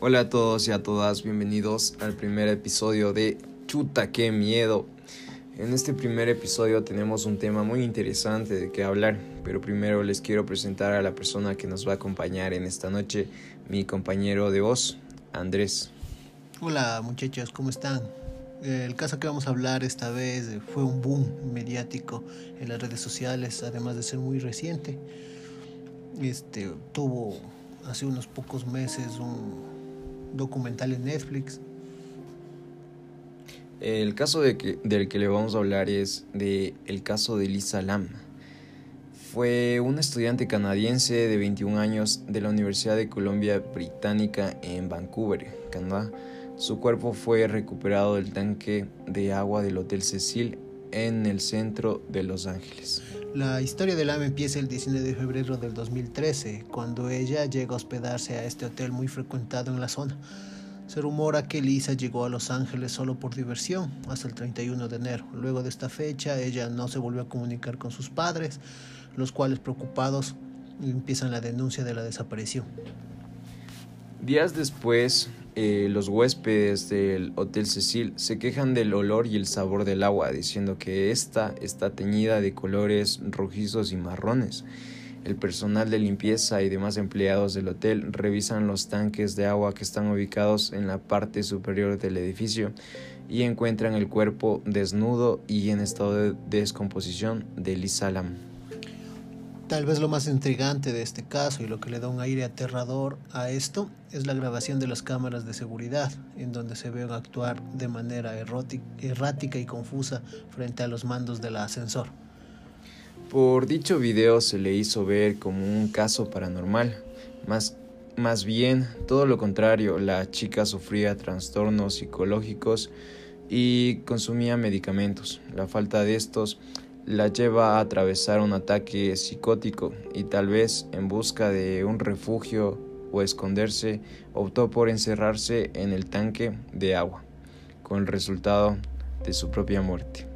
Hola a todos y a todas, bienvenidos al primer episodio de Chuta, qué miedo. En este primer episodio tenemos un tema muy interesante de qué hablar, pero primero les quiero presentar a la persona que nos va a acompañar en esta noche, mi compañero de voz, Andrés. Hola muchachos, ¿cómo están? El caso que vamos a hablar esta vez fue un boom mediático en las redes sociales, además de ser muy reciente. Este tuvo hace unos pocos meses un documental en Netflix. El caso del que le vamos a hablar es de el caso de Lisa Lam. Fue una estudiante canadiense de 21 años de la Universidad de Columbia Británica en Vancouver, Canadá. Su cuerpo fue recuperado del tanque de agua del Hotel Cecil en el centro de Los Ángeles. La historia de Lam empieza el 19 de febrero del 2013, cuando ella llega a hospedarse a este hotel muy frecuentado en la zona. Se rumora que Lisa llegó a Los Ángeles solo por diversión hasta el 31 de enero. Luego de esta fecha, ella no se volvió a comunicar con sus padres, los cuales preocupados empiezan la denuncia de la desaparición. Días después, eh, los huéspedes del Hotel Cecil se quejan del olor y el sabor del agua, diciendo que esta está teñida de colores rojizos y marrones. El personal de limpieza y demás empleados del hotel revisan los tanques de agua que están ubicados en la parte superior del edificio y encuentran el cuerpo desnudo y en estado de descomposición de Lam. Tal vez lo más intrigante de este caso y lo que le da un aire aterrador a esto es la grabación de las cámaras de seguridad, en donde se ve actuar de manera errática y confusa frente a los mandos del ascensor. Por dicho video se le hizo ver como un caso paranormal, más, más bien todo lo contrario, la chica sufría trastornos psicológicos y consumía medicamentos. La falta de estos la lleva a atravesar un ataque psicótico y tal vez en busca de un refugio o esconderse optó por encerrarse en el tanque de agua, con el resultado de su propia muerte.